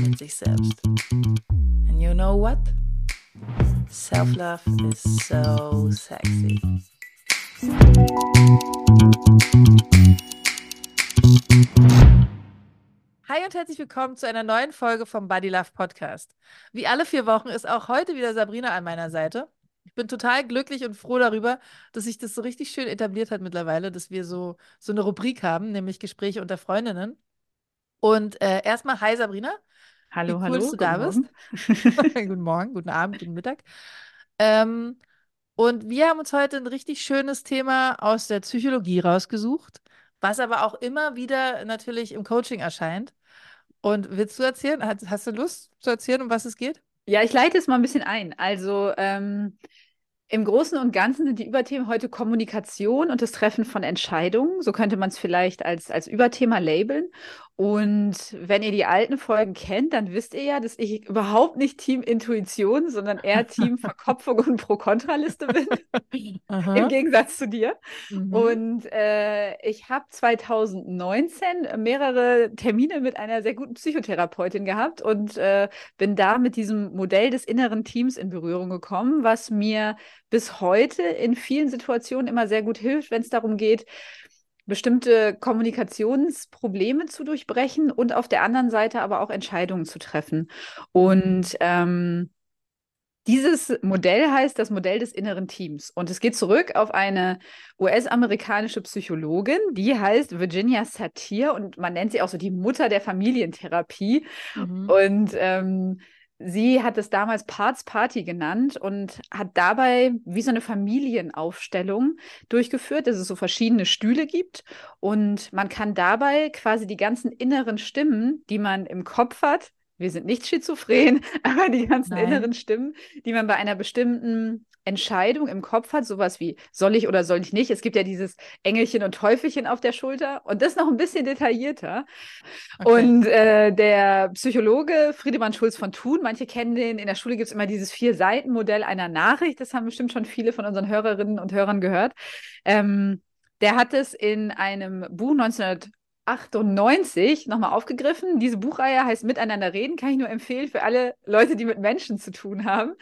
mit sich selbst. And you know what? Self-love is so sexy. Hi und herzlich willkommen zu einer neuen Folge vom Body Love Podcast. Wie alle vier Wochen ist auch heute wieder Sabrina an meiner Seite. Ich bin total glücklich und froh darüber, dass sich das so richtig schön etabliert hat mittlerweile, dass wir so, so eine Rubrik haben, nämlich Gespräche unter Freundinnen. Und äh, erstmal, hi Sabrina. Hallo, cool, hallo. dass du da Morgen. bist. guten Morgen, guten Abend, guten Mittag. Ähm, und wir haben uns heute ein richtig schönes Thema aus der Psychologie rausgesucht, was aber auch immer wieder natürlich im Coaching erscheint. Und willst du erzählen? Hast, hast du Lust zu erzählen, um was es geht? Ja, ich leite es mal ein bisschen ein. Also ähm, im Großen und Ganzen sind die Überthemen heute Kommunikation und das Treffen von Entscheidungen. So könnte man es vielleicht als, als Überthema labeln. Und wenn ihr die alten Folgen kennt, dann wisst ihr ja, dass ich überhaupt nicht Team Intuition, sondern eher Team Verkopfung und Pro-Kontra-Liste bin, im. Gegensatz zu dir. Mhm. Und äh, ich habe 2019 mehrere Termine mit einer sehr guten Psychotherapeutin gehabt und äh, bin da mit diesem Modell des inneren Teams in Berührung gekommen, was mir bis heute in vielen Situationen immer sehr gut hilft, wenn es darum geht, bestimmte Kommunikationsprobleme zu durchbrechen und auf der anderen Seite aber auch Entscheidungen zu treffen. Und ähm, dieses Modell heißt das Modell des inneren Teams. Und es geht zurück auf eine US-amerikanische Psychologin, die heißt Virginia Satir und man nennt sie auch so die Mutter der Familientherapie. Mhm. Und ähm, sie hat es damals Parts Party genannt und hat dabei wie so eine Familienaufstellung durchgeführt, dass es so verschiedene Stühle gibt. Und man kann dabei quasi die ganzen inneren Stimmen, die man im Kopf hat, wir sind nicht schizophren, aber die ganzen Nein. inneren Stimmen, die man bei einer bestimmten Entscheidung im Kopf hat, sowas wie soll ich oder soll ich nicht. Es gibt ja dieses Engelchen und Teufelchen auf der Schulter und das noch ein bisschen detaillierter. Okay. Und äh, der Psychologe Friedemann Schulz von Thun, manche kennen den, in der Schule gibt es immer dieses Vier-Seiten-Modell einer Nachricht, das haben bestimmt schon viele von unseren Hörerinnen und Hörern gehört. Ähm, der hat es in einem Buch 1998 nochmal aufgegriffen. Diese Buchreihe heißt Miteinander reden, kann ich nur empfehlen für alle Leute, die mit Menschen zu tun haben.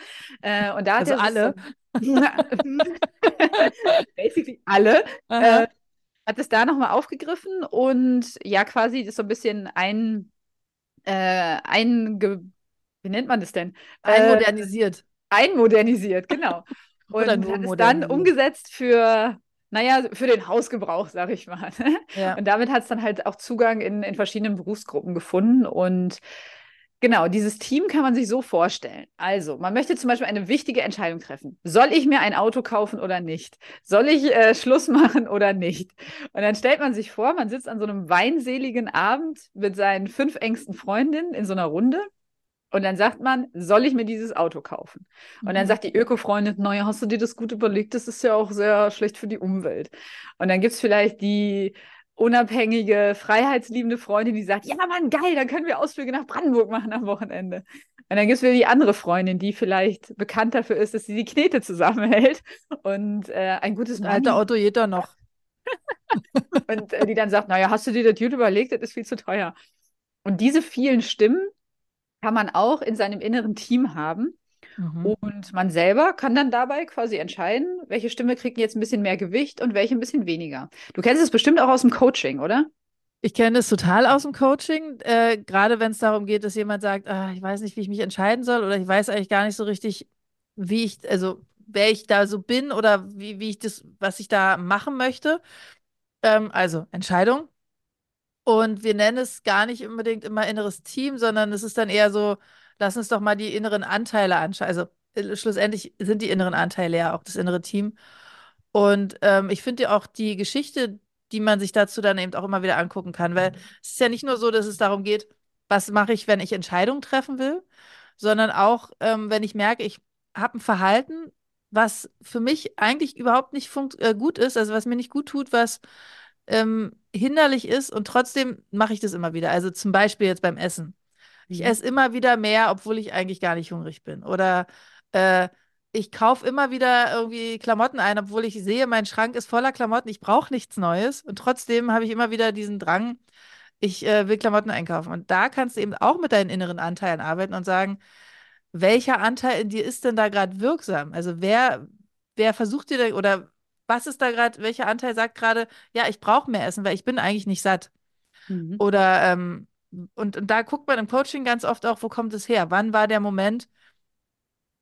Äh, und da hat Also alle? Basically alle. Äh, hat es da nochmal aufgegriffen und ja, quasi das so ein bisschen ein, äh, ein wie nennt man das denn? Äh, Einmodernisiert. einmodernisiert, genau. Und hat es dann umgesetzt für, naja, für den Hausgebrauch, sag ich mal. Ja. Und damit hat es dann halt auch Zugang in, in verschiedenen Berufsgruppen gefunden. Und genau, dieses Team kann man sich so vorstellen. Also, man möchte zum Beispiel eine wichtige Entscheidung treffen. Soll ich mir ein Auto kaufen oder nicht? Soll ich äh, Schluss machen oder nicht? Und dann stellt man sich vor, man sitzt an so einem weinseligen Abend mit seinen fünf engsten Freundinnen in so einer Runde. Und dann sagt man, soll ich mir dieses Auto kaufen? Und dann Mhm. sagt die Öko-Freundin, naja, hast du dir das gut überlegt? Das ist ja auch sehr schlecht für die Umwelt. Und dann gibt es vielleicht die unabhängige, freiheitsliebende Freundin, die sagt, ja, Mann, geil, dann können wir Ausflüge nach Brandenburg machen am Wochenende. Und dann gibt es wieder die andere Freundin, die vielleicht bekannt dafür ist, dass sie die Knete zusammenhält und äh, ein gutes Das alte Money Auto doch noch. und äh, die dann sagt, naja, hast du dir das gut überlegt? Das ist viel zu teuer. Und diese vielen Stimmen kann man auch in seinem inneren Team haben. Mhm. Und man selber kann dann dabei quasi entscheiden, welche Stimme kriegt jetzt ein bisschen mehr Gewicht und welche ein bisschen weniger. Du kennst es bestimmt auch aus dem Coaching, oder? Ich kenne das total aus dem Coaching, äh, gerade wenn es darum geht, dass jemand sagt, ah, ich weiß nicht, wie ich mich entscheiden soll oder ich weiß eigentlich gar nicht so richtig, wie ich, also wer ich da so bin oder wie, wie ich das, was ich da machen möchte. Ähm, also Entscheidung. Und wir nennen es gar nicht unbedingt immer inneres Team, sondern es ist dann eher so, lass uns doch mal die inneren Anteile anschauen. Also äh, schlussendlich sind die inneren Anteile ja auch das innere Team. Und ähm, ich finde ja auch die Geschichte, die man sich dazu dann eben auch immer wieder angucken kann, weil es ist ja nicht nur so, dass es darum geht, was mache ich, wenn ich Entscheidungen treffen will, sondern auch, ähm, wenn ich merke, ich habe ein Verhalten, was für mich eigentlich überhaupt nicht äh, gut ist, also was mir nicht gut tut, was ähm, hinderlich ist und trotzdem mache ich das immer wieder. Also zum Beispiel jetzt beim Essen. Ich mhm. esse immer wieder mehr, obwohl ich eigentlich gar nicht hungrig bin. Oder äh, ich kaufe immer wieder irgendwie Klamotten ein, obwohl ich sehe, mein Schrank ist voller Klamotten, ich brauche nichts Neues. Und trotzdem habe ich immer wieder diesen Drang, ich äh, will Klamotten einkaufen. Und da kannst du eben auch mit deinen inneren Anteilen arbeiten und sagen, welcher Anteil in dir ist denn da gerade wirksam? Also wer, wer versucht dir da, oder was ist da gerade, welcher Anteil sagt gerade, ja, ich brauche mehr Essen, weil ich bin eigentlich nicht satt. Mhm. Oder ähm, und, und da guckt man im Coaching ganz oft auch, wo kommt es her? Wann war der Moment,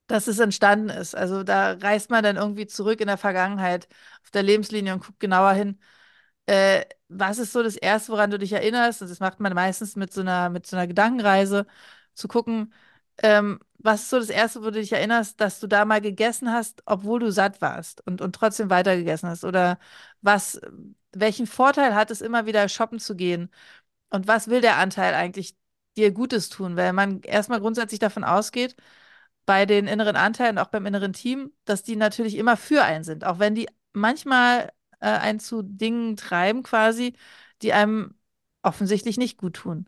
dass es entstanden ist? Also da reist man dann irgendwie zurück in der Vergangenheit auf der Lebenslinie und guckt genauer hin. Äh, was ist so das Erste, woran du dich erinnerst? Und das macht man meistens mit so einer, mit so einer Gedankenreise, zu gucken, ähm, was ist so das Erste, wo du dich erinnerst, dass du da mal gegessen hast, obwohl du satt warst und, und trotzdem weiter gegessen hast? Oder was, welchen Vorteil hat es immer wieder shoppen zu gehen? Und was will der Anteil eigentlich dir Gutes tun? Weil man erstmal grundsätzlich davon ausgeht, bei den inneren Anteilen, auch beim inneren Team, dass die natürlich immer für einen sind, auch wenn die manchmal äh, einen zu Dingen treiben, quasi, die einem offensichtlich nicht gut tun.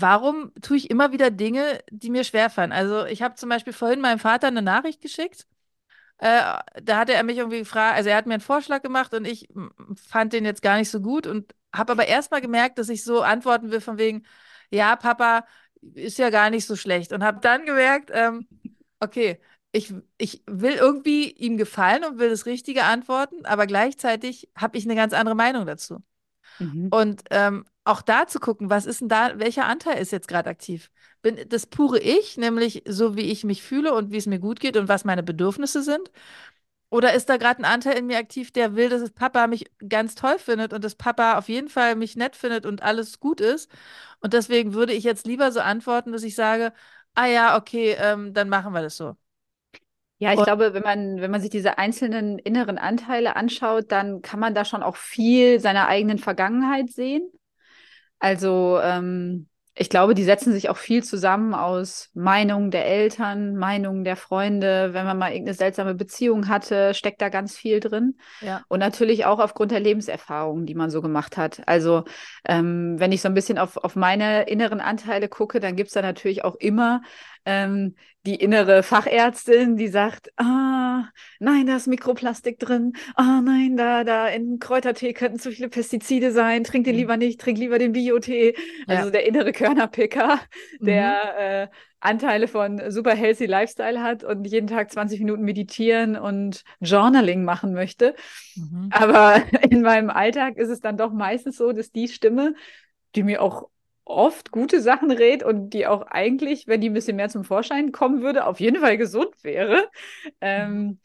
Warum tue ich immer wieder Dinge, die mir schwerfallen? Also, ich habe zum Beispiel vorhin meinem Vater eine Nachricht geschickt. Äh, da hatte er mich irgendwie gefragt, also er hat mir einen Vorschlag gemacht und ich fand den jetzt gar nicht so gut und habe aber erstmal gemerkt, dass ich so antworten will von wegen, ja, Papa, ist ja gar nicht so schlecht. Und habe dann gemerkt, ähm, okay, ich, ich will irgendwie ihm gefallen und will das Richtige antworten, aber gleichzeitig habe ich eine ganz andere Meinung dazu. Mhm. Und ähm, auch da zu gucken, was ist denn da, welcher Anteil ist jetzt gerade aktiv? Bin das pure Ich, nämlich so wie ich mich fühle und wie es mir gut geht und was meine Bedürfnisse sind? Oder ist da gerade ein Anteil in mir aktiv, der will, dass Papa mich ganz toll findet und dass Papa auf jeden Fall mich nett findet und alles gut ist? Und deswegen würde ich jetzt lieber so antworten, dass ich sage, ah ja, okay, ähm, dann machen wir das so. Ja, ich und glaube, wenn man, wenn man sich diese einzelnen inneren Anteile anschaut, dann kann man da schon auch viel seiner eigenen Vergangenheit sehen. Also ähm, ich glaube, die setzen sich auch viel zusammen aus Meinungen der Eltern, Meinungen der Freunde. Wenn man mal irgendeine seltsame Beziehung hatte, steckt da ganz viel drin. Ja. Und natürlich auch aufgrund der Lebenserfahrungen, die man so gemacht hat. Also ähm, wenn ich so ein bisschen auf, auf meine inneren Anteile gucke, dann gibt es da natürlich auch immer ähm, die innere Fachärztin, die sagt, ah, nein, da ist Mikroplastik drin, ah, nein, da, da in Kräutertee könnten zu viele Pestizide sein, trink den mhm. lieber nicht, trink lieber den Biotee. Ja. Also der innere Körnerpicker, der mhm. äh, Anteile von super healthy Lifestyle hat und jeden Tag 20 Minuten meditieren und Journaling machen möchte. Mhm. Aber in meinem Alltag ist es dann doch meistens so, dass die Stimme, die mir auch oft gute Sachen redet und die auch eigentlich, wenn die ein bisschen mehr zum Vorschein kommen würde, auf jeden Fall gesund wäre. Ähm,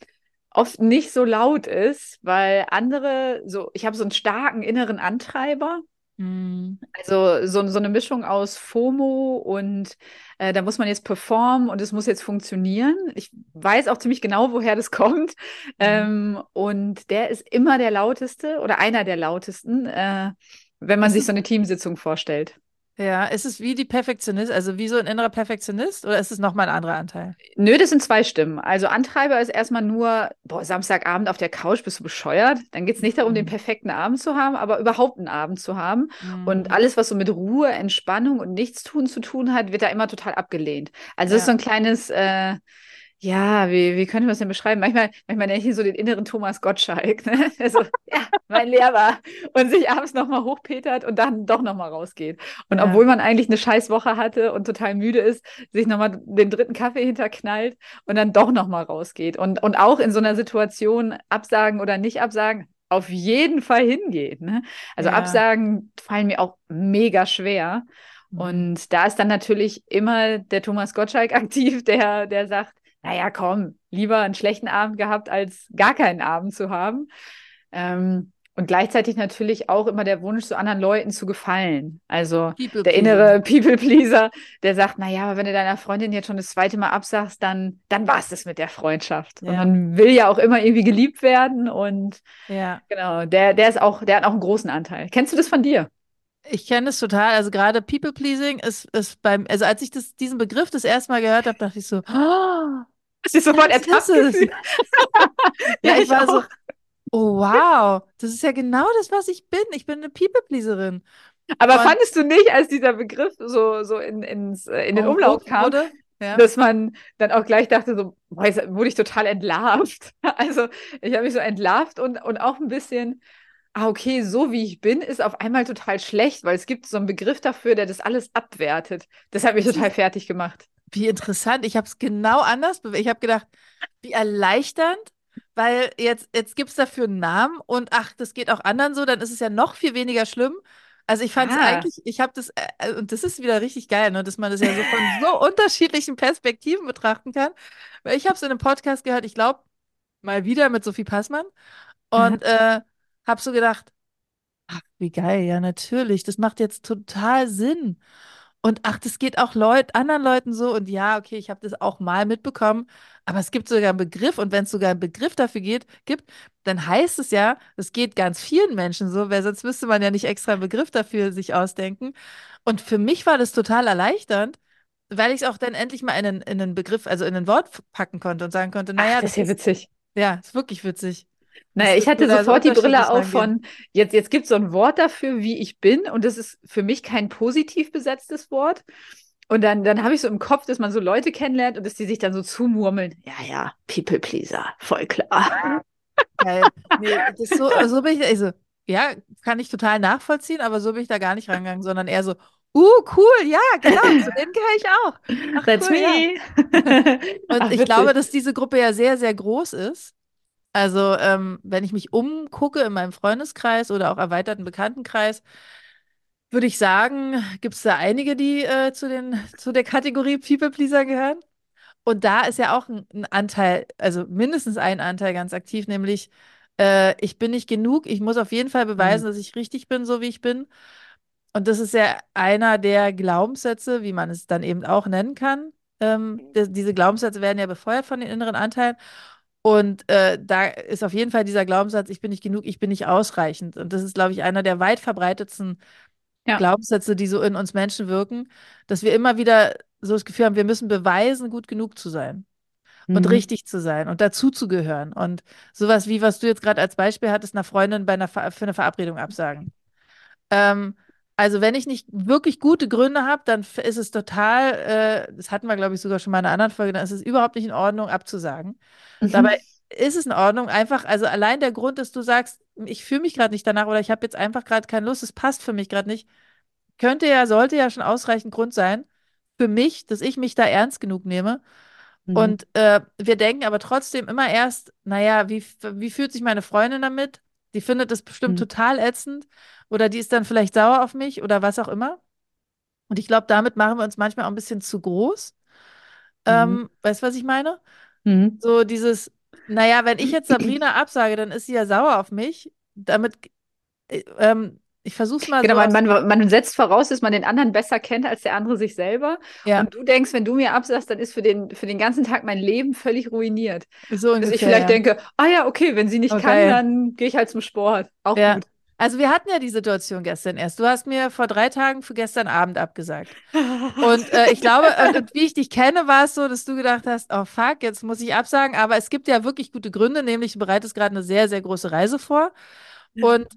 oft nicht so laut ist, weil andere, so, ich habe so einen starken inneren Antreiber. Mhm. Also so, so eine Mischung aus FOMO und äh, da muss man jetzt performen und es muss jetzt funktionieren. Ich weiß auch ziemlich genau, woher das kommt. Mhm. Ähm, und der ist immer der lauteste oder einer der lautesten, äh, wenn man sich so eine Teamsitzung vorstellt. Ja, ist es wie die Perfektionist, also wie so ein innerer Perfektionist oder ist es nochmal ein anderer Anteil? Nö, das sind zwei Stimmen. Also Antreiber ist erstmal nur, boah, Samstagabend auf der Couch, bist du bescheuert? Dann geht es nicht darum, mhm. den perfekten Abend zu haben, aber überhaupt einen Abend zu haben. Mhm. Und alles, was so mit Ruhe, Entspannung und Nichtstun zu tun hat, wird da immer total abgelehnt. Also ja. das ist so ein kleines, äh, ja, wie, wie könnte man das denn beschreiben? Manchmal, manchmal nenne ich ihn so den inneren Thomas Gottschalk. Ne? Also, ja, mein Lehrer. Und sich abends nochmal hochpetert und dann doch nochmal rausgeht. Und ja. obwohl man eigentlich eine scheiß Woche hatte und total müde ist, sich nochmal den dritten Kaffee hinterknallt und dann doch nochmal rausgeht. Und, und auch in so einer Situation absagen oder nicht absagen, auf jeden Fall hingeht. Ne? Also ja. Absagen fallen mir auch mega schwer. Mhm. Und da ist dann natürlich immer der Thomas Gottschalk aktiv, der, der sagt, naja, komm, lieber einen schlechten Abend gehabt, als gar keinen Abend zu haben. Ähm, und gleichzeitig natürlich auch immer der Wunsch, so anderen Leuten zu gefallen. Also People der innere People-Pleaser, der sagt, naja, aber wenn du deiner Freundin jetzt schon das zweite Mal absagst, dann, dann war es das mit der Freundschaft. Ja. Und man will ja auch immer irgendwie geliebt werden. Und ja. genau, der, der ist auch, der hat auch einen großen Anteil. Kennst du das von dir? Ich kenne es total. Also gerade People-Pleasing ist, ist beim, also als ich das, diesen Begriff das erste Mal gehört habe, dachte ich so, oh, Das ist sofort das ertappt ist es. Ja, ich war so, oh wow, das ist ja genau das, was ich bin. Ich bin eine People-Pleaserin. Aber Und- fandest du nicht, als dieser Begriff so, so in, ins, äh, in den Umlauf Umlauf kam, wurde. Ja. dass man dann auch gleich dachte, so, boah, jetzt wurde ich total entlarvt. Also ich habe mich so entlarvt und, und auch ein bisschen, ah, okay, so wie ich bin, ist auf einmal total schlecht, weil es gibt so einen Begriff dafür, der das alles abwertet. Das hat mich Das total fertig gemacht. Wie interessant. Ich habe es genau anders bewertet. Ich habe gedacht, wie erleichternd, weil jetzt, jetzt gibt es dafür einen Namen und ach, das geht auch anderen so, dann ist es ja noch viel weniger schlimm. Also ich fand es Ah. eigentlich, ich habe das, äh, und das ist wieder richtig geil, ne, dass man das ja so von so unterschiedlichen Perspektiven betrachten kann. Weil ich habe es in einem Podcast gehört, ich glaube, mal wieder mit Sophie Passmann und äh, habe so gedacht, ach, wie geil, ja, natürlich, das macht jetzt total Sinn. Und ach, das geht auch Leut, anderen Leuten so. Und ja, okay, ich habe das auch mal mitbekommen. Aber es gibt sogar einen Begriff. Und wenn es sogar einen Begriff dafür geht, gibt, dann heißt es ja, es geht ganz vielen Menschen so, weil sonst müsste man ja nicht extra einen Begriff dafür sich ausdenken. Und für mich war das total erleichternd, weil ich es auch dann endlich mal in einen, in einen Begriff, also in ein Wort packen konnte und sagen konnte, naja, Ach, das ist ja witzig. ja, ist wirklich witzig. Naja, ich hatte so sofort die Brille auf von, jetzt, jetzt gibt es so ein Wort dafür, wie ich bin, und das ist für mich kein positiv besetztes Wort. Und dann, dann habe ich so im Kopf, dass man so Leute kennenlernt und dass die sich dann so zumurmeln. Ja, ja, People Pleaser, voll klar. Geil. Nee, das so, so bin ich, also, ja, kann ich total nachvollziehen, aber so bin ich da gar nicht rangegangen, sondern eher so, uh, cool, ja, genau, zu dem gehöre ich auch. Ach, That's cool, ja. me. Und Ach, ich glaube, dass diese Gruppe ja sehr, sehr groß ist. Also, ähm, wenn ich mich umgucke in meinem Freundeskreis oder auch erweiterten Bekanntenkreis, würde ich sagen, gibt es da einige, die äh, zu den, zu der Kategorie People Pleaser gehören. Und da ist ja auch ein, ein Anteil, also mindestens ein Anteil ganz aktiv, nämlich äh, ich bin nicht genug, ich muss auf jeden Fall beweisen, dass ich richtig bin, so wie ich bin. Und das ist ja einer der Glaubenssätze, wie man es dann eben auch nennen kann. Ähm, die- diese Glaubenssätze werden ja befeuert von den inneren Anteilen. Und äh, da ist auf jeden Fall dieser Glaubenssatz, ich bin nicht genug, ich bin nicht ausreichend. Und das ist, glaube ich, einer der weit verbreitetsten Ja. Glaubenssätze, die so in uns Menschen wirken, dass wir immer wieder so das Gefühl haben, wir müssen beweisen, gut genug zu sein und Mhm. richtig zu sein und dazuzugehören. Und sowas wie, was du jetzt gerade als Beispiel hattest, einer Freundin bei einer Ver für eine Verabredung absagen. Ähm, also wenn ich nicht wirklich gute Gründe habe, dann ist es total, äh, das hatten wir, glaube ich, sogar schon mal in einer anderen Folge, dann ist es überhaupt nicht in Ordnung, abzusagen. Mhm. Dabei ist es in Ordnung, einfach, also allein der Grund, dass du sagst, ich fühle mich gerade nicht danach oder ich habe jetzt einfach gerade keine Lust, es passt für mich gerade nicht, könnte ja, sollte ja schon ausreichend Grund sein für mich, dass ich mich da ernst genug nehme. Mhm. Und äh, wir denken aber trotzdem immer erst, naja, wie, wie fühlt sich meine Freundin damit? Die findet das bestimmt Mhm. total ätzend oder die ist dann vielleicht sauer auf mich oder was auch immer. Und ich glaube, damit machen wir uns manchmal auch ein bisschen zu groß. Ähm, weißt du, was ich meine? Mhm. So dieses, naja, wenn ich jetzt Sabrina absage, dann ist sie ja sauer auf mich. Damit, äh, ähm, ich versuche es mal Genau, so man, man, man setzt voraus, dass man den anderen besser kennt als der andere sich selber. Ja. Und du denkst, wenn du mir absagst, dann ist für den, für den ganzen Tag mein Leben völlig ruiniert. so Dass ich vielleicht ja. denke, ah ja, okay, wenn sie nicht kann, Okay. dann gehe ich halt zum Sport. Auch Ja. gut. Also wir hatten ja die Situation gestern erst. Du hast mir vor drei Tagen für gestern Abend abgesagt. Und äh, ich glaube, und, und wie ich dich kenne, war es so, dass du gedacht hast, oh fuck, jetzt muss ich absagen. Aber es gibt ja wirklich gute Gründe, nämlich du bereitest gerade eine sehr, sehr große Reise vor. Und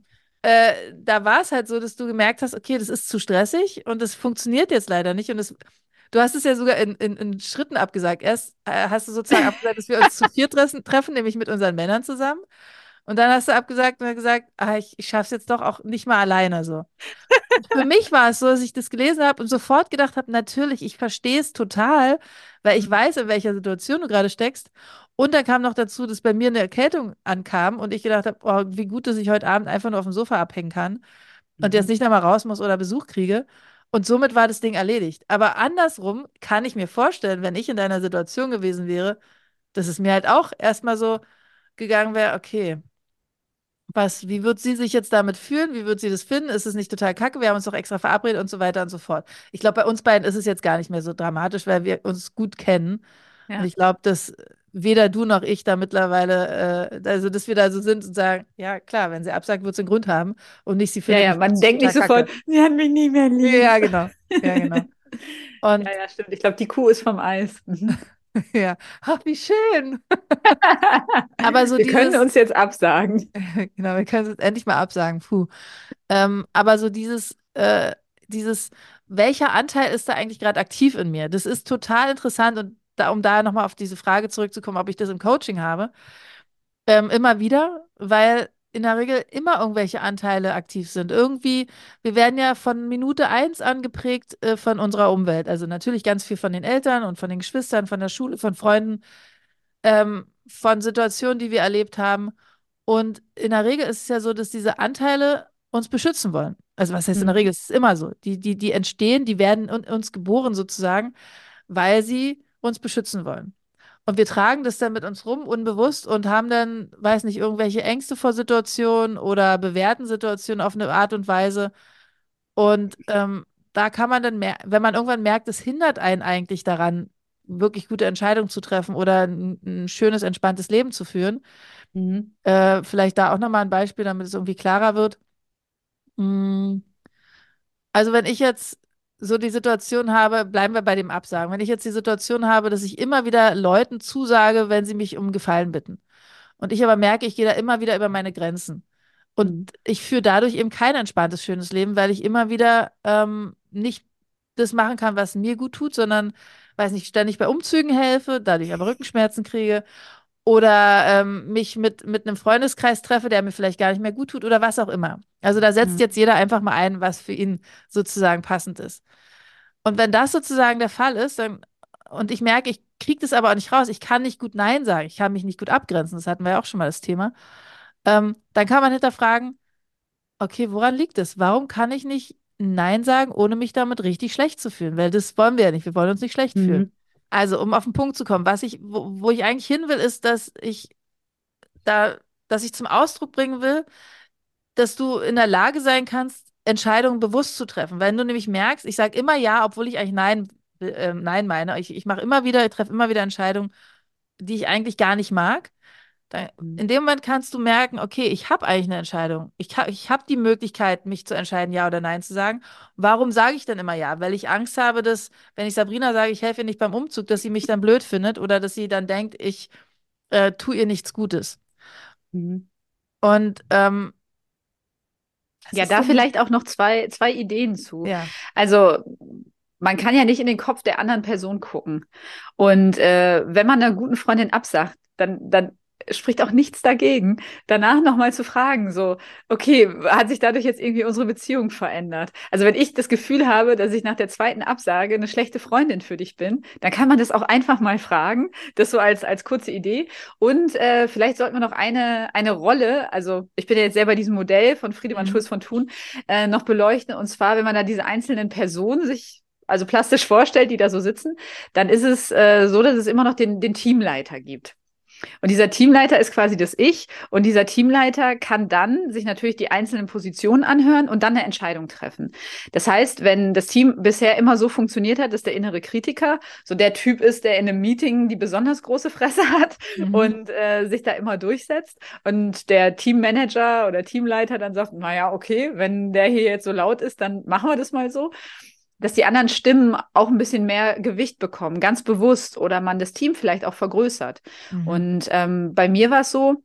äh, da war es halt so, dass du gemerkt hast, okay, das ist zu stressig und das funktioniert jetzt leider nicht. Und es, du hast es ja sogar in, in, in Schritten abgesagt. Erst äh, hast du sozusagen abgesagt, dass wir uns zu vier treffen, treffen, nämlich mit unseren Männern zusammen. Und dann hast du abgesagt und gesagt, ah, ich, ich schaffe es jetzt doch auch nicht mal alleine so. Für mich war es so, dass ich das gelesen habe und sofort gedacht habe, natürlich, ich verstehe es total, weil ich weiß, in welcher Situation du gerade steckst. Und dann kam noch dazu, dass bei mir eine Erkältung ankam und ich gedacht habe, oh, wie gut, dass ich heute Abend einfach nur auf dem Sofa abhängen kann und jetzt nicht nochmal raus muss oder Besuch kriege. Und somit war das Ding erledigt. Aber andersrum kann ich mir vorstellen, wenn ich in deiner Situation gewesen wäre, dass es mir halt auch erstmal so gegangen wäre, okay, was, wie wird sie sich jetzt damit fühlen? Wie wird sie das finden? Ist es nicht total kacke? Wir haben uns doch extra verabredet und so weiter und so fort. Ich glaube, bei uns beiden ist es jetzt gar nicht mehr so dramatisch, weil wir uns gut kennen. Ja. Und ich glaube, dass weder du noch ich da mittlerweile, äh, also dass wir da so sind und sagen, ja klar, wenn sie absagt, wird sie einen Grund haben und nicht sie findet. Ja, ja, man denkt nicht sofort, sie hat mich nie mehr lieb. Ja, genau. Ja, genau. Und ja, ja, stimmt. Ich glaube, die Kuh ist vom Eis. ja, ach, wie schön. aber so wir dieses, können uns jetzt absagen. genau, wir können es endlich mal absagen. Puh. Ähm, aber so dieses, äh, dieses, welcher Anteil ist da eigentlich gerade aktiv in mir? Das ist total interessant und da, um da nochmal auf diese Frage zurückzukommen, ob ich das im Coaching habe, ähm, immer wieder, weil in der Regel immer irgendwelche Anteile aktiv sind. Irgendwie, wir werden ja von Minute eins an geprägt äh, von unserer Umwelt. Also natürlich ganz viel von den Eltern und von den Geschwistern, von der Schule, von Freunden, ähm, von Situationen, die wir erlebt haben. Und in der Regel ist es ja so, dass diese Anteile uns beschützen wollen. Also was heißt in der mhm. Regel? Es ist immer so. Die, die, die entstehen, die werden uns geboren sozusagen, weil sie uns beschützen wollen. Und wir tragen das dann mit uns rum, unbewusst, und haben dann, weiß nicht, irgendwelche Ängste vor Situationen oder bewerten Situationen auf eine Art und Weise. Und ähm, da kann man dann, mehr, wenn man irgendwann merkt, es hindert einen eigentlich daran, wirklich gute Entscheidungen zu treffen oder ein, ein schönes, entspanntes Leben zu führen. Mhm. Äh, vielleicht da auch nochmal ein Beispiel, damit es irgendwie klarer wird. Mm. Also wenn ich jetzt so die Situation habe, bleiben wir bei dem Absagen. Wenn ich jetzt die Situation habe, dass ich immer wieder Leuten zusage, wenn sie mich um Gefallen bitten. Und ich aber merke, ich gehe da immer wieder über meine Grenzen. Und mhm. ich führe dadurch eben kein entspanntes, schönes Leben, weil ich immer wieder ähm, nicht das machen kann, was mir gut tut, sondern, weiß nicht, ständig bei Umzügen helfe, dadurch aber Rückenschmerzen kriege oder ähm, mich mit, mit einem Freundeskreis treffe, der mir vielleicht gar nicht mehr gut tut oder was auch immer. Also da setzt mhm. jetzt jeder einfach mal ein, was für ihn sozusagen passend ist. Und wenn das sozusagen der Fall ist, dann, und ich merke, ich kriege das aber auch nicht raus, ich kann nicht gut Nein sagen, ich kann mich nicht gut abgrenzen, das hatten wir ja auch schon mal das Thema, ähm, dann kann man hinterfragen, okay, woran liegt es? Warum kann ich nicht Nein sagen, ohne mich damit richtig schlecht zu fühlen? Weil das wollen wir ja nicht, wir wollen uns nicht schlecht mhm. fühlen. Also, um auf den Punkt zu kommen, was ich, wo, wo ich eigentlich hin will, ist, dass ich da, dass ich zum Ausdruck bringen will, dass du in der Lage sein kannst, Entscheidungen bewusst zu treffen. Wenn du nämlich merkst, ich sage immer ja, obwohl ich eigentlich nein, äh, nein meine. Ich, ich mache immer wieder, ich treffe immer wieder Entscheidungen, die ich eigentlich gar nicht mag. Dann, mhm. in dem Moment kannst du merken, okay, ich habe eigentlich eine Entscheidung. Ich, ha ich habe die Möglichkeit, mich zu entscheiden, ja oder nein zu sagen. Warum sage ich dann immer ja? Weil ich Angst habe, dass, wenn ich Sabrina sage, ich helfe ihr nicht beim Umzug, dass sie mich dann blöd findet oder dass sie dann denkt, ich äh, tue ihr nichts Gutes. Mhm. Und ähm, ja, da vielleicht auch noch zwei, zwei Ideen zu. Ja. Also man kann ja nicht in den Kopf der anderen Person gucken. Und äh, wenn man einer guten Freundin absagt, dann, dann spricht auch nichts dagegen, danach nochmal zu fragen, so, okay, hat sich dadurch jetzt irgendwie unsere Beziehung verändert? Also wenn ich das Gefühl habe, dass ich nach der zweiten Absage eine schlechte Freundin für dich bin, dann kann man das auch einfach mal fragen, das so als, als kurze Idee. Und äh, vielleicht sollten wir noch eine, eine Rolle, also ich bin ja jetzt sehr bei diesem Modell von Friedemann mhm. Schulz von Thun, äh, noch beleuchten. Und zwar, wenn man da diese einzelnen Personen sich also plastisch vorstellt, die da so sitzen, dann ist es äh, so, dass es immer noch den, den Teamleiter gibt. Und dieser Teamleiter ist quasi das Ich. Und dieser Teamleiter kann dann sich natürlich die einzelnen Positionen anhören und dann eine Entscheidung treffen. Das heißt, wenn das Team bisher immer so funktioniert hat, dass der innere Kritiker so der Typ ist, der in einem Meeting die besonders große Fresse hat mhm. und äh, sich da immer durchsetzt und der Teammanager oder Teamleiter dann sagt, naja, okay, wenn der hier jetzt so laut ist, dann machen wir das mal so dass die anderen Stimmen auch ein bisschen mehr Gewicht bekommen, ganz bewusst, oder man das Team vielleicht auch vergrößert. Mhm. Und ähm, bei mir war es so,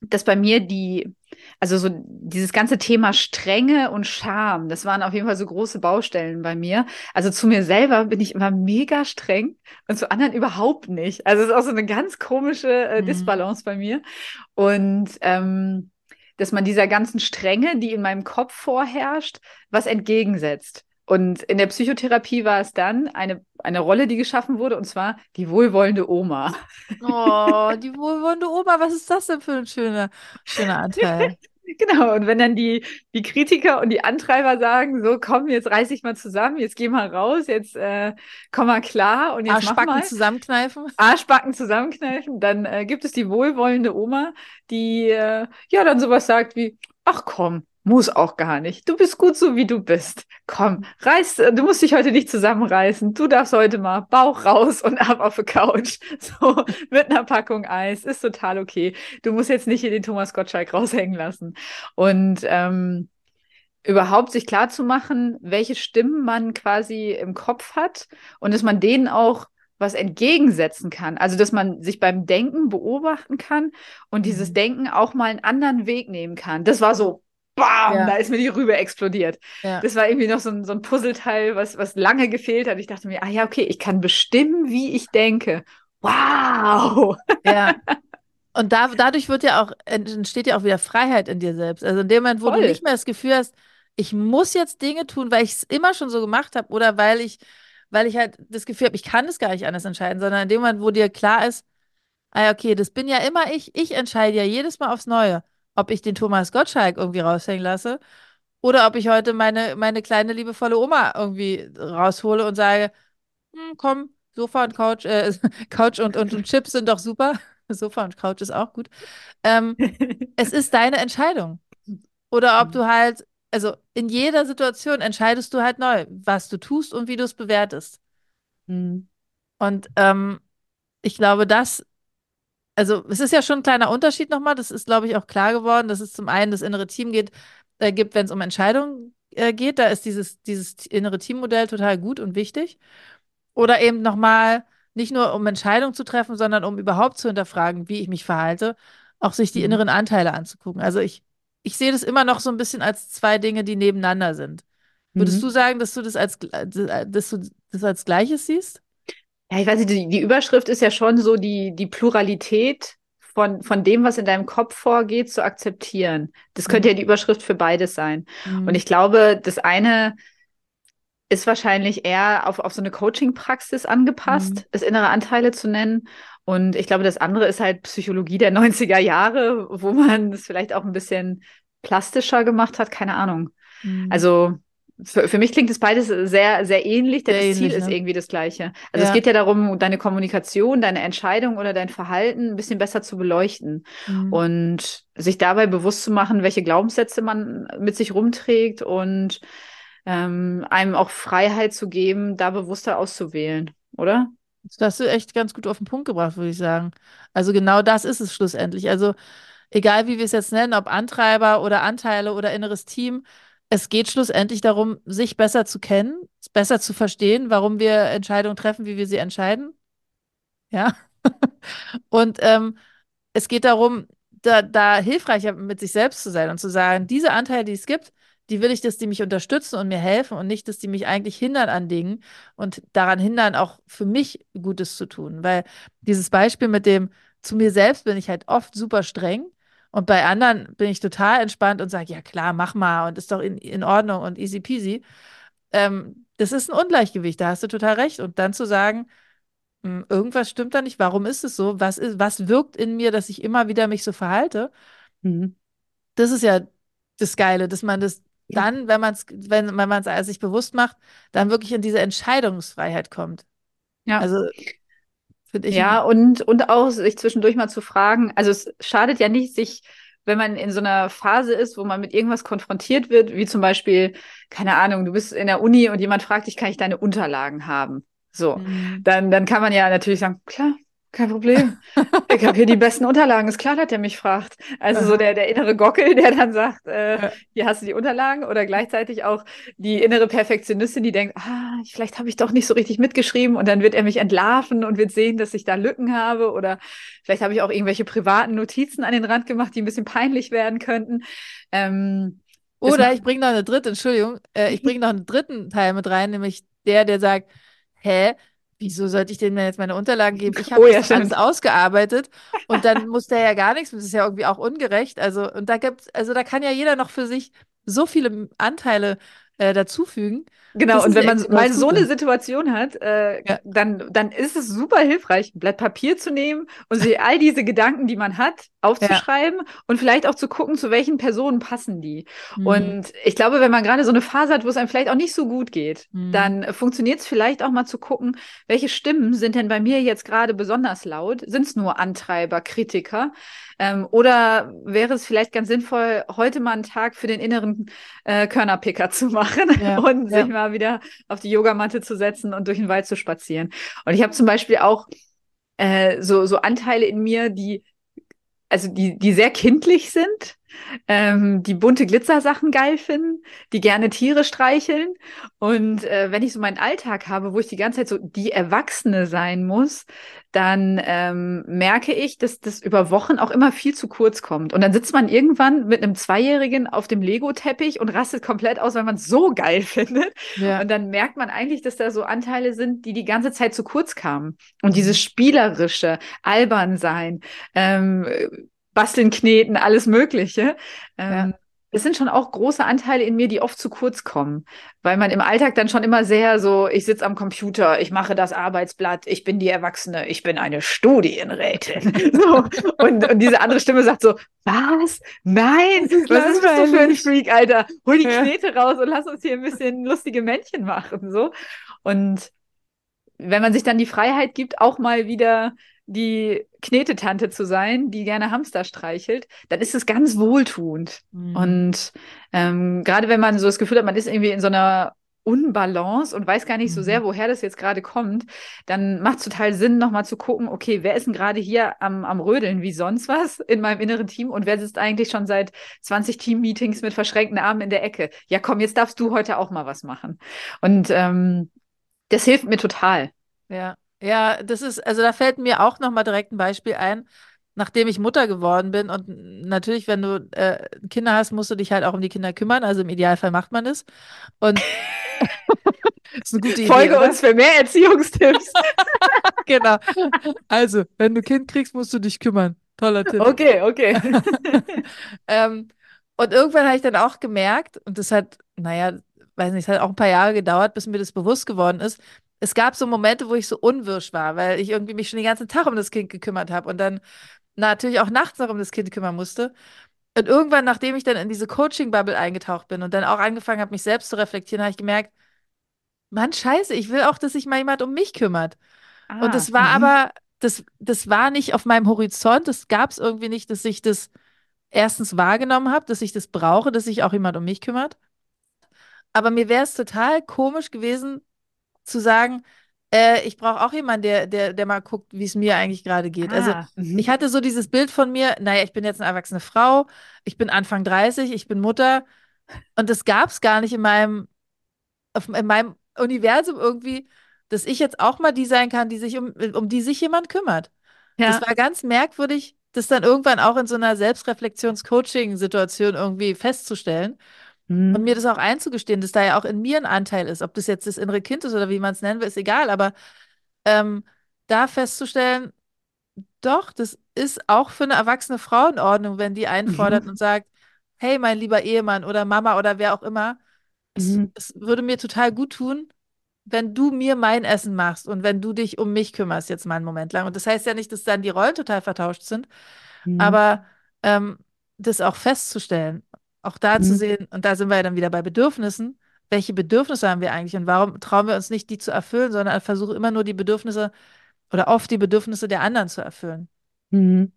dass bei mir die, also so dieses ganze Thema Strenge und Scham, das waren auf jeden Fall so große Baustellen bei mir. Also zu mir selber bin ich immer mega streng und zu anderen überhaupt nicht. Also es ist auch so eine ganz komische äh, mhm. Disbalance bei mir. Und ähm, dass man dieser ganzen Strenge, die in meinem Kopf vorherrscht, was entgegensetzt. Und in der Psychotherapie war es dann eine, eine Rolle, die geschaffen wurde, und zwar die wohlwollende Oma. Oh, die wohlwollende Oma, was ist das denn für ein schöner, schöner Anteil? Genau, und wenn dann die, die Kritiker und die Antreiber sagen, so komm, jetzt reiß ich mal zusammen, jetzt geh mal raus, jetzt äh, komm mal klar und jetzt Arschbacken mach mal. zusammenkneifen. Arschbacken zusammenkneifen, dann äh, gibt es die wohlwollende Oma, die äh, ja dann sowas sagt wie, ach komm, Muss auch gar nicht. Du bist gut so, wie du bist. Komm, reiß, du musst dich heute nicht zusammenreißen. Du darfst heute mal Bauch raus und ab auf die Couch. So, mit einer Packung Eis. Ist total okay. Du musst jetzt nicht hier den Thomas Gottschalk raushängen lassen. Und ähm, überhaupt sich klar zu machen, welche Stimmen man quasi im Kopf hat und dass man denen auch was entgegensetzen kann. Also, dass man sich beim Denken beobachten kann und dieses mhm. Denken auch mal einen anderen Weg nehmen kann. Das war so bam, ja. da ist mir die Rübe explodiert. Ja. Das war irgendwie noch so ein, so ein Puzzleteil, was, was lange gefehlt hat. Ich dachte mir, ah ja, okay, ich kann bestimmen, wie ich denke. Wow! Ja. Und da, dadurch wird ja auch, entsteht ja auch wieder Freiheit in dir selbst. Also in dem Moment, wo Voll. du nicht mehr das Gefühl hast, ich muss jetzt Dinge tun, weil ich es immer schon so gemacht habe oder weil ich, weil ich halt das Gefühl habe, ich kann es gar nicht anders entscheiden, sondern in dem Moment, wo dir klar ist, ah ja, okay, das bin ja immer ich, ich entscheide ja jedes Mal aufs Neue ob ich den Thomas Gottschalk irgendwie raushängen lasse oder ob ich heute meine, meine kleine liebevolle Oma irgendwie raushole und sage, hm, komm, Sofa und Couch, äh, Couch und, und, und Chips sind doch super. Sofa und Couch ist auch gut. Ähm, es ist deine Entscheidung. Oder ob du halt, also in jeder Situation entscheidest du halt neu, was du tust und wie du es bewertest. Mhm. Und ähm, ich glaube, das also es ist ja schon ein kleiner Unterschied nochmal. Das ist, glaube ich, auch klar geworden, dass es zum einen das innere Team geht, äh, gibt, wenn es um Entscheidungen äh, geht. Da ist dieses, dieses innere Teammodell total gut und wichtig. Oder eben nochmal nicht nur um Entscheidungen zu treffen, sondern um überhaupt zu hinterfragen, wie ich mich verhalte, auch sich die mhm. inneren Anteile anzugucken. Also ich, ich sehe das immer noch so ein bisschen als zwei Dinge, die nebeneinander sind. Würdest mhm. du sagen, dass du das als, äh, dass du das als Gleiches siehst? Ja, ich weiß nicht, die, die Überschrift ist ja schon so die, die Pluralität von, von dem, was in deinem Kopf vorgeht, zu akzeptieren. Das könnte mhm. ja die Überschrift für beides sein. Mhm. Und ich glaube, das eine ist wahrscheinlich eher auf, auf so eine Coaching-Praxis angepasst, mhm. es innere Anteile zu nennen. Und ich glaube, das andere ist halt Psychologie der 90er Jahre, wo man es vielleicht auch ein bisschen plastischer gemacht hat, keine Ahnung. Mhm. Also für, für mich klingt es beides sehr, sehr ähnlich, denn sehr das Ziel ne? ist irgendwie das gleiche. Also ja. es geht ja darum, deine Kommunikation, deine Entscheidung oder dein Verhalten ein bisschen besser zu beleuchten mhm. und sich dabei bewusst zu machen, welche Glaubenssätze man mit sich rumträgt und ähm, einem auch Freiheit zu geben, da bewusster auszuwählen, oder? Das hast du echt ganz gut auf den Punkt gebracht, würde ich sagen. Also genau das ist es schlussendlich. Also egal wie wir es jetzt nennen, ob Antreiber oder Anteile oder inneres Team, es geht schlussendlich darum, sich besser zu kennen, besser zu verstehen, warum wir Entscheidungen treffen, wie wir sie entscheiden. Ja. Und ähm, es geht darum, da, da hilfreicher mit sich selbst zu sein und zu sagen, diese Anteile, die es gibt, die will ich, dass die mich unterstützen und mir helfen und nicht, dass die mich eigentlich hindern an Dingen und daran hindern, auch für mich Gutes zu tun. Weil dieses Beispiel mit dem, zu mir selbst bin ich halt oft super streng und bei anderen bin ich total entspannt und sage, ja klar, mach mal und ist doch in, in Ordnung und easy peasy. Ähm, das ist ein Ungleichgewicht, da hast du total recht. Und dann zu sagen, mh, hm, irgendwas stimmt da nicht, warum ist es so? Was, ist, was wirkt in mir, dass ich immer wieder mich so verhalte? Mhm. Das ist ja das Geile, dass man das dann, wenn man es, wenn, wenn man es sich bewusst macht, dann wirklich in diese Entscheidungsfreiheit kommt. Ja. Also ja, und, und auch sich zwischendurch mal zu fragen, also es schadet ja nicht, sich, wenn man in so einer Phase ist, wo man mit irgendwas konfrontiert wird, wie zum Beispiel, keine Ahnung, du bist in der Uni und jemand fragt dich, kann ich deine Unterlagen haben? So, mhm. dann, dann kann man ja natürlich sagen, klar, kein Problem. Ich habe hier die besten Unterlagen. Ist klar, dass der mich fragt. Also so der, der innere Gockel, der dann sagt, äh, hier hast du die Unterlagen. Oder gleichzeitig auch die innere Perfektionistin, die denkt, ah, vielleicht habe ich doch nicht so richtig mitgeschrieben. Und dann wird er mich entlarven und wird sehen, dass ich da Lücken habe. Oder vielleicht habe ich auch irgendwelche privaten Notizen an den Rand gemacht, die ein bisschen peinlich werden könnten. Ähm, oder ich bringe noch eine dritte, Entschuldigung, äh, ich bringe noch einen dritten Teil mit rein, nämlich der, der sagt, hä, wieso sollte ich dem denn jetzt meine Unterlagen geben? Ich habe oh, ja, das alles ausgearbeitet und dann muss der ja gar nichts, das ist ja irgendwie auch ungerecht. Also, und da gibt also da kann ja jeder noch für sich so viele Anteile äh, dazufügen. Genau, Das und wenn ja man mal so eine. Situation hat, äh, Ja. dann, dann ist es super hilfreich, ein Blatt Papier zu nehmen und sich all diese Gedanken, die man hat, aufzuschreiben und vielleicht auch zu gucken, zu welchen Personen passen die. Mhm. Und ich glaube, wenn man gerade so eine Phase hat, wo es einem vielleicht auch nicht so gut geht, Mhm. dann funktioniert es vielleicht auch mal zu gucken, welche Stimmen sind denn bei mir jetzt gerade besonders laut? Sind es nur Antreiber, Kritiker? Ähm, oder wäre es vielleicht ganz sinnvoll, heute mal einen Tag für den inneren äh, Körnerpicker zu machen Ja, und ja. sich mal wieder auf die Yogamatte zu setzen und durch den Wald zu spazieren? Und ich habe zum Beispiel auch äh, so, so Anteile in mir, die also die, die sehr kindlich sind, ähm, die bunte Glitzersachen geil finden, die gerne Tiere streicheln. Und äh, wenn ich so meinen Alltag habe, wo ich die ganze Zeit so die Erwachsene sein muss, dann ähm, merke ich, dass das über Wochen auch immer viel zu kurz kommt. Und dann sitzt man irgendwann mit einem Zweijährigen auf dem Lego-Teppich und rastet komplett aus, weil man es so geil findet. ja. Und dann merkt man eigentlich, dass da so Anteile sind, die die ganze Zeit zu kurz kamen. Und dieses spielerische, albern sein, ähm, basteln, kneten, alles Mögliche. Ähm, Ja. Es sind schon auch große Anteile in mir, die oft zu kurz kommen, weil man im Alltag dann schon immer sehr so, ich sitze am Computer, ich mache das Arbeitsblatt, ich bin die Erwachsene, ich bin eine Studienrätin. so. und, und diese andere Stimme sagt so, was? Nein, Das ist was ist das für ein. Freak, Alter? Hol die Ja. Knete raus und lass uns hier ein bisschen lustige Männchen machen. So. Und wenn man sich dann die Freiheit gibt, auch mal wieder die Knetetante zu sein, die gerne Hamster streichelt, dann ist es ganz wohltuend. Mhm. Und ähm, gerade wenn man so das Gefühl hat, man ist irgendwie in so einer Unbalance und weiß gar nicht so Mhm. sehr, woher das jetzt gerade kommt, dann macht es total Sinn, nochmal zu gucken, okay, wer ist denn gerade hier am, am Rödeln wie sonst was in meinem inneren Team und wer sitzt eigentlich schon seit 20 Team-Meetings mit verschränkten Armen in der Ecke? Ja, komm, jetzt darfst du heute auch mal was machen. Und ähm, das hilft mir total. Ja, ja, das ist, also da fällt mir auch nochmal direkt ein Beispiel ein, nachdem ich Mutter geworden bin. Und natürlich, wenn du äh, Kinder hast, musst du dich halt auch um die Kinder kümmern. Also im Idealfall macht man es. Und ist eine gute Idee. Folge oder? uns für mehr Erziehungstipps. Genau. Also, wenn du Kind kriegst, musst du dich kümmern. Toller Tipp. Okay, okay. Ähm, und irgendwann habe ich dann auch gemerkt, und das hat, naja, weiß nicht, es hat auch ein paar Jahre gedauert, bis mir das bewusst geworden ist. Es gab so Momente, wo ich so unwirsch war, weil ich irgendwie mich schon den ganzen Tag um das Kind gekümmert habe und dann natürlich auch nachts noch um das Kind kümmern musste. Und irgendwann, nachdem ich dann in diese Coaching-Bubble eingetaucht bin und dann auch angefangen habe, mich selbst zu reflektieren, habe ich gemerkt, Mann, scheiße, ich will auch, dass sich mal jemand um mich kümmert. Ah, Und das war mhm. aber, das, das war nicht auf meinem Horizont, das gab es irgendwie nicht, dass ich das erstens wahrgenommen habe, dass ich das brauche, dass sich auch jemand um mich kümmert. Aber mir wäre es total komisch gewesen, zu sagen, äh, ich brauche auch jemanden, der, der, der mal guckt, wie es mir eigentlich gerade geht. Also Ah, mhm. ich hatte so dieses Bild von mir, naja, ich bin jetzt eine erwachsene Frau, ich bin Anfang 30, ich bin Mutter und das gab es gar nicht in meinem, auf, in meinem Universum irgendwie, dass ich jetzt auch mal die sein kann, die sich um, um die sich jemand kümmert. Das ja. war ganz merkwürdig, das dann irgendwann auch in so einer Selbstreflexions-Coaching-Situation irgendwie festzustellen Mhm. und mir das auch einzugestehen, dass da ja auch in mir ein Anteil ist. Ob das jetzt das innere Kind ist oder wie man es nennen will, ist egal, aber ähm, da festzustellen, doch, das ist auch für eine erwachsene Frau in Ordnung, wenn die einfordert Mhm. und sagt, hey, mein lieber Ehemann oder Mama oder wer auch immer, es, Mhm. es würde mir total gut tun, wenn du mir mein Essen machst und wenn du dich um mich kümmerst jetzt mal einen Moment lang. Und das heißt ja nicht, dass dann die Rollen total vertauscht sind, Mhm. aber ähm, das auch festzustellen, auch da zu Mhm. sehen, und da sind wir ja dann wieder bei Bedürfnissen. Welche Bedürfnisse haben wir eigentlich und warum trauen wir uns nicht, die zu erfüllen, sondern versuchen immer nur die Bedürfnisse oder oft die Bedürfnisse der anderen zu erfüllen? Mhm.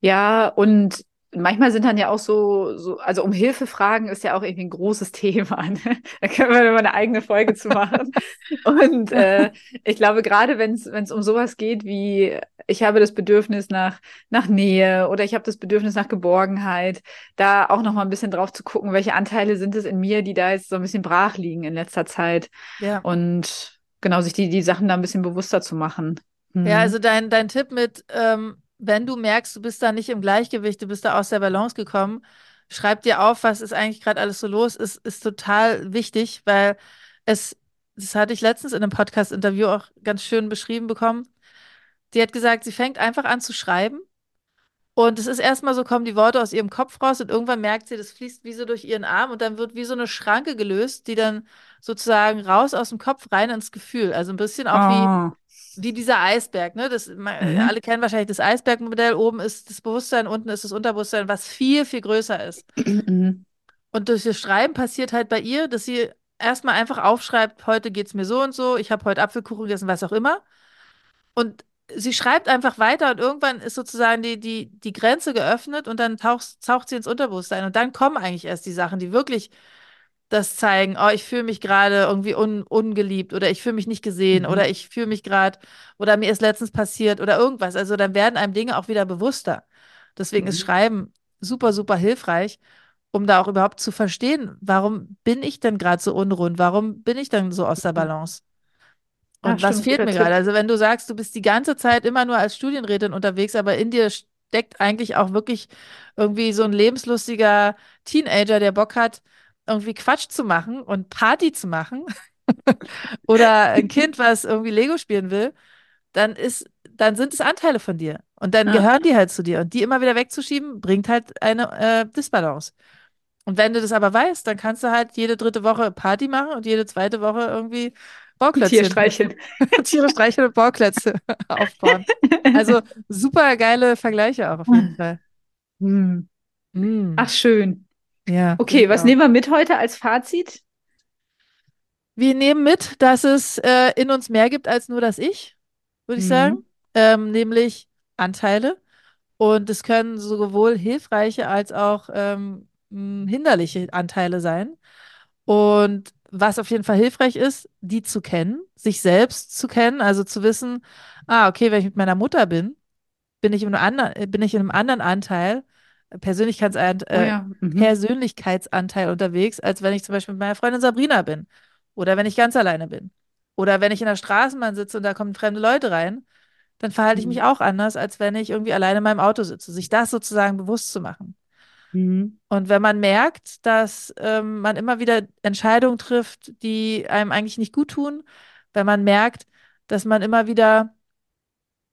Ja, und manchmal sind dann ja auch so, so, also um Hilfe fragen ist ja auch irgendwie ein großes Thema. Ne? Da können wir mal eine eigene Folge zu machen. Und äh, ich glaube, gerade wenn es wenn es um sowas geht wie, ich habe das Bedürfnis nach, nach Nähe oder ich habe das Bedürfnis nach Geborgenheit, da auch noch mal ein bisschen drauf zu gucken, welche Anteile sind es in mir, die da jetzt so ein bisschen brach liegen in letzter Zeit. Ja. Und genau, sich die, die Sachen da ein bisschen bewusster zu machen. Ja, Mhm. also dein, dein Tipp mit, ähm, wenn du merkst, du bist da nicht im Gleichgewicht, du bist da aus der Balance gekommen, schreib dir auf, was ist eigentlich gerade alles so los, ist, ist total wichtig, weil es, das hatte ich letztens in einem Podcast-Interview auch ganz schön beschrieben bekommen. Die hat gesagt, sie fängt einfach an zu schreiben Und es ist erstmal so, kommen die Worte aus ihrem Kopf raus und irgendwann merkt sie, das fließt wie so durch ihren Arm und dann wird wie so eine Schranke gelöst, die dann sozusagen raus aus dem Kopf rein ins Gefühl. Also ein bisschen auch Oh. wie, wie dieser Eisberg, ne? Das, ma- Mhm. alle kennen wahrscheinlich das Eisbergmodell. Oben ist das Bewusstsein, unten ist das Unterbewusstsein, was viel, viel größer ist. Mhm. Und durch das Schreiben passiert halt bei ihr, dass sie erstmal einfach aufschreibt, heute geht es mir so und so, ich habe heute Apfelkuchen gegessen, was auch immer. Und sie schreibt einfach weiter und irgendwann ist sozusagen die, die, die Grenze geöffnet und dann taucht, taucht sie ins Unterbewusstsein. Und dann kommen eigentlich erst die Sachen, die wirklich das zeigen, oh, ich fühle mich gerade irgendwie un, ungeliebt oder ich fühle mich nicht gesehen Mhm. oder ich fühle mich gerade oder mir ist letztens passiert oder irgendwas. Also dann werden einem Dinge auch wieder bewusster. Deswegen ist Mhm. Schreiben super, super hilfreich, um da auch überhaupt zu verstehen, warum bin ich denn gerade so unrund? Warum bin ich dann so aus der Balance? Ah, Und was stimmt, fehlt mir gerade? Also wenn du sagst, du bist die ganze Zeit immer nur als Studienrätin unterwegs, aber in dir steckt eigentlich auch wirklich irgendwie so ein lebenslustiger Teenager, der Bock hat, irgendwie Quatsch zu machen und Party zu machen oder ein Kind, was irgendwie Lego spielen will, dann ist, dann sind es Anteile von dir und dann Ja. gehören die halt zu dir und die immer wieder wegzuschieben, bringt halt eine äh, Disbalance. Und wenn du das aber weißt, dann kannst du halt jede dritte Woche Party machen und jede zweite Woche irgendwie Tier Bauklötzchen. streicheln. Tiere streicheln und Bauklötze aufbauen. Also super geile Vergleiche auch auf jeden Fall. Hm. Mm, Ach, schön. Ja, Okay, ich was nehmen wir mit heute als Fazit? Wir nehmen mit, dass es äh, in uns mehr gibt als nur das Ich, würde ich Mhm. sagen. Ähm, nämlich Anteile. Und es können sowohl hilfreiche als auch ähm, hinderliche Anteile sein. Und was auf jeden Fall hilfreich ist, die zu kennen, sich selbst zu kennen, also zu wissen, ah, okay, wenn ich mit meiner Mutter bin, bin ich in einem anderen, äh, bin ich in einem anderen Anteil, Persönlichkeitsant, Oh äh, ja. Mhm. Persönlichkeitsanteil unterwegs, als wenn ich zum Beispiel mit meiner Freundin Sabrina bin. Oder wenn ich ganz alleine bin. Oder wenn ich in der Straßenbahn sitze und da kommen fremde Leute rein, dann verhalte ich mich Mhm. auch anders, als wenn ich irgendwie alleine in meinem Auto sitze. Sich das sozusagen bewusst zu machen. Mhm. Und wenn man merkt, dass ähm, man immer wieder Entscheidungen trifft, die einem eigentlich nicht gut tun, wenn man merkt, dass man immer wieder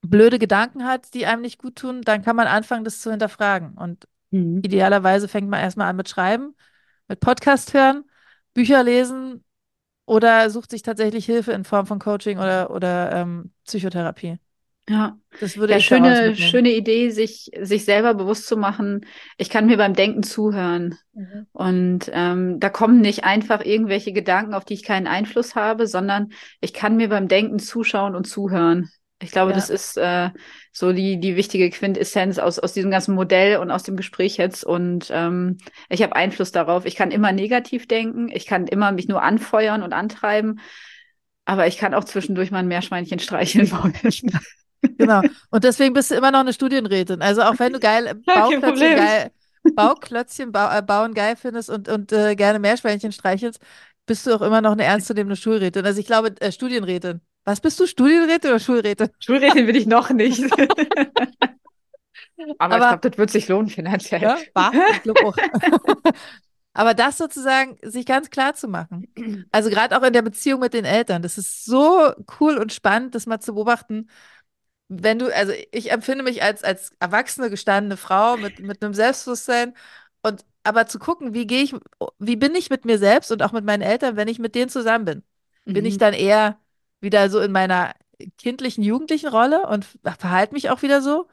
blöde Gedanken hat, die einem nicht gut tun, dann kann man anfangen, das zu hinterfragen. Und Mhm. idealerweise fängt man erstmal an mit Schreiben, mit Podcast hören, Bücher lesen oder sucht sich tatsächlich Hilfe in Form von Coaching oder, oder ähm, Psychotherapie. Ja. Das würde Ja, ich schöne, schöne Idee, sich, sich selber bewusst zu machen, ich kann mir beim Denken zuhören. Mhm. Und ähm, da kommen nicht einfach irgendwelche Gedanken, auf die ich keinen Einfluss habe, sondern ich kann mir beim Denken zuschauen und zuhören. Ich glaube, Ja. das ist äh, so die, die wichtige Quintessenz aus, aus diesem ganzen Modell und aus dem Gespräch jetzt. Und ähm, ich habe Einfluss darauf. Ich kann immer negativ denken, ich kann immer mich nur anfeuern und antreiben, aber ich kann auch zwischendurch mal ein Meerschweinchen streicheln wollen. Genau. Und deswegen bist du immer noch eine Studienrätin. Also auch wenn du geil Bauklötzchen geil, Bauklötzchen bau, äh, bauen geil findest und, und äh, gerne Meerschweinchen streichelst, bist du auch immer noch eine ernstzunehmende Schulrätin. Also ich glaube, äh, Studienrätin. Was bist du? Studienrätin oder Schulrätin? Schulrätin will ich noch nicht. Aber, ich Aber- glaube, das wird sich lohnen finanziell. Ja, war. Ich glaube auch. Aber das sozusagen sich ganz klar zu machen. Also gerade auch in der Beziehung mit den Eltern. Das ist so cool und spannend, das mal zu beobachten. Wenn du, also ich empfinde mich als, als erwachsene, gestandene Frau mit, mit einem Selbstbewusstsein und aber zu gucken, wie gehe ich, wie bin ich mit mir selbst und auch mit meinen Eltern, wenn ich mit denen zusammen bin. Bin ich Mhm. dann eher wieder so in meiner kindlichen, jugendlichen Rolle und verhalte mich auch wieder so?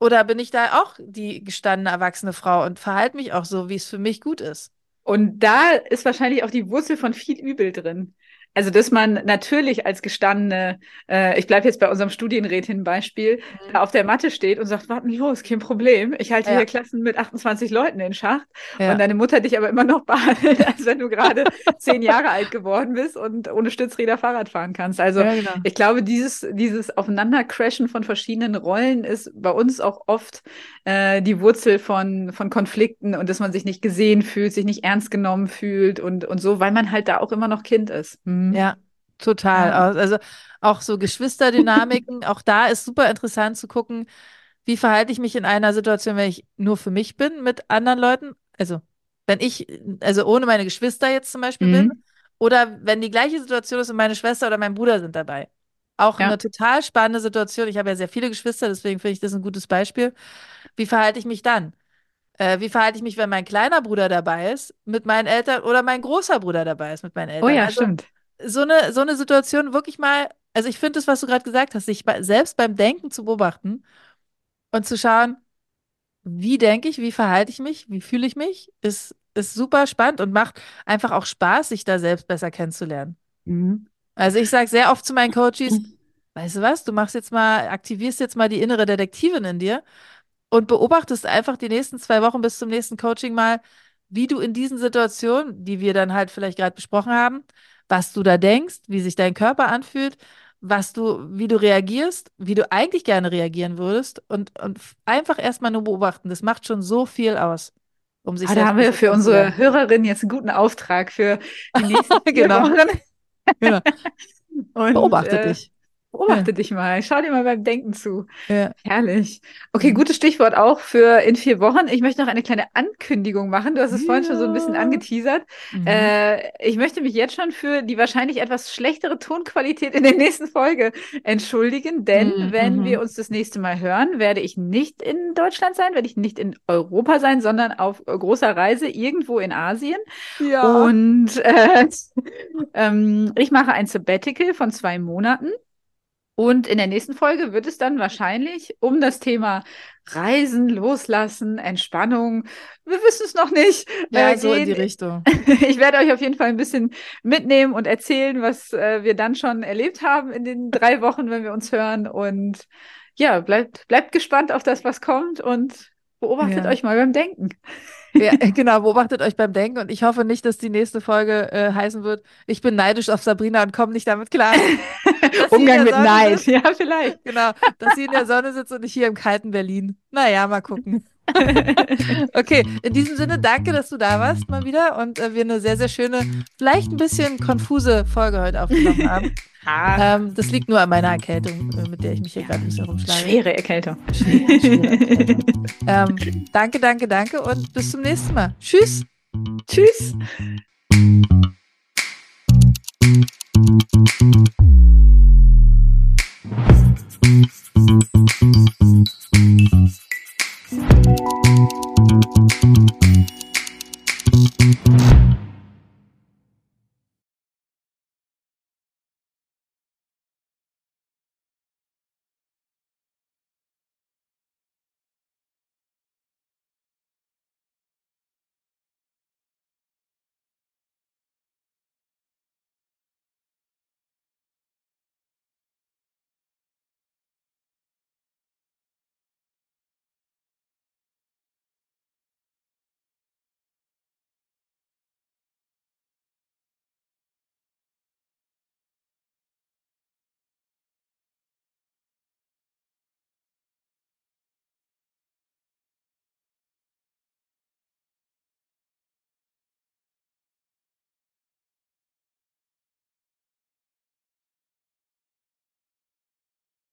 Oder bin ich da auch die gestandene, erwachsene Frau und verhalte mich auch so, wie es für mich gut ist? Und da ist wahrscheinlich auch die Wurzel von viel Übel drin. Also, dass man natürlich als gestandene, äh, ich bleibe jetzt bei unserem Studienrätin-Beispiel, da auf der Matte steht und sagt, warten los, kein Problem. Ich halte Ja. hier Klassen mit 28 Leuten in Schach. Ja. Und deine Mutter dich aber immer noch behandelt, als wenn du gerade zehn Jahre alt geworden bist und ohne Stützräder Fahrrad fahren kannst. Also, ja, genau. ich glaube, dieses, dieses Aufeinandercrashen von verschiedenen Rollen ist bei uns auch oft äh, die Wurzel von, von Konflikten und dass man sich nicht gesehen fühlt, sich nicht ernst genommen fühlt und, und so, weil man halt da auch immer noch Kind ist. Mhm. Ja, total. Ja. Also auch so Geschwisterdynamiken, auch da ist super interessant zu gucken, wie verhalte ich mich in einer Situation, wenn ich nur für mich bin mit anderen Leuten? Also, wenn ich, also ohne meine Geschwister jetzt zum Beispiel bin, Mhm. oder wenn die gleiche Situation ist und meine Schwester oder mein Bruder sind dabei. Auch Ja. eine total spannende Situation. Ich habe ja sehr viele Geschwister, deswegen finde ich das ein gutes Beispiel. Wie verhalte ich mich dann? Äh, wie verhalte ich mich, wenn mein kleiner Bruder dabei ist mit meinen Eltern oder mein großer Bruder dabei ist mit meinen Eltern? Oh ja, Also stimmt. So eine, so eine Situation wirklich mal, also ich finde das, was du gerade gesagt hast, sich selbst beim Denken zu beobachten und zu schauen, wie denke ich, wie verhalte ich mich, wie fühle ich mich, ist, ist super spannend und macht einfach auch Spaß, sich da selbst besser kennenzulernen. Mhm. Also ich sage sehr oft zu meinen Coaches, weißt du was, du machst jetzt mal, aktivierst jetzt mal die innere Detektivin in dir und beobachtest einfach die nächsten zwei Wochen bis zum nächsten Coaching mal, wie du in diesen Situationen, die wir dann halt vielleicht gerade besprochen haben, was du da denkst, wie sich dein Körper anfühlt, was du, wie du reagierst, wie du eigentlich gerne reagieren würdest und, und einfach erstmal nur beobachten. Das macht schon so viel aus, um sich Ah, da haben wir für unsere. Hörerin jetzt einen guten Auftrag für die nächsten vier Genau. Genau. Und, Beobachte äh, dich. Beobachte dich mal. Schau dir mal beim Denken zu. Ja. Herrlich. Okay, Mhm. gutes Stichwort auch für in vier Wochen. Ich möchte noch eine kleine Ankündigung machen. Du hast es vorhin schon so ein bisschen Ja. angeteasert. Mhm. Äh, ich möchte mich jetzt schon für die wahrscheinlich etwas schlechtere Tonqualität in der nächsten Folge entschuldigen, denn Mhm, wenn mhm. wir uns das nächste Mal hören, werde ich nicht in Deutschland sein, werde ich nicht in Europa sein, sondern auf großer Reise irgendwo in Asien. Ja. Und äh, ähm, ich mache ein Sabbatical von zwei Monaten. Und in der nächsten Folge wird es dann wahrscheinlich um das Thema Reisen, Loslassen, Entspannung, wir wissen es noch nicht, ja, äh, so in die. Richtung. Ich werde euch auf jeden Fall ein bisschen mitnehmen und erzählen, was äh, wir dann schon erlebt haben in den drei Wochen, wenn wir uns hören. Und ja, bleibt, bleibt gespannt auf das, was kommt und beobachtet Ja. euch mal beim Denken. Ja, genau, beobachtet euch beim Denken und ich hoffe nicht, dass die nächste Folge äh, heißen wird, ich bin neidisch auf Sabrina und komme nicht damit klar. Umgang mit Sonne Neid, sitzt. ja, vielleicht. Genau, dass sie in der Sonne sitzt und ich hier im kalten Berlin. Naja, mal gucken. Okay, in diesem Sinne, danke, dass du da warst mal wieder und äh, wir eine sehr, sehr schöne, vielleicht ein bisschen konfuse Folge heute aufgenommen haben. Ah, Ähm, das liegt nur an meiner Erkältung, äh, mit der ich mich hier gerade ein bisschen rumschlage. schwere Erkältung. Schwere, schwere Erkältung. ähm, danke, danke, danke und bis zum nächsten Mal. Tschüss. Tschüss.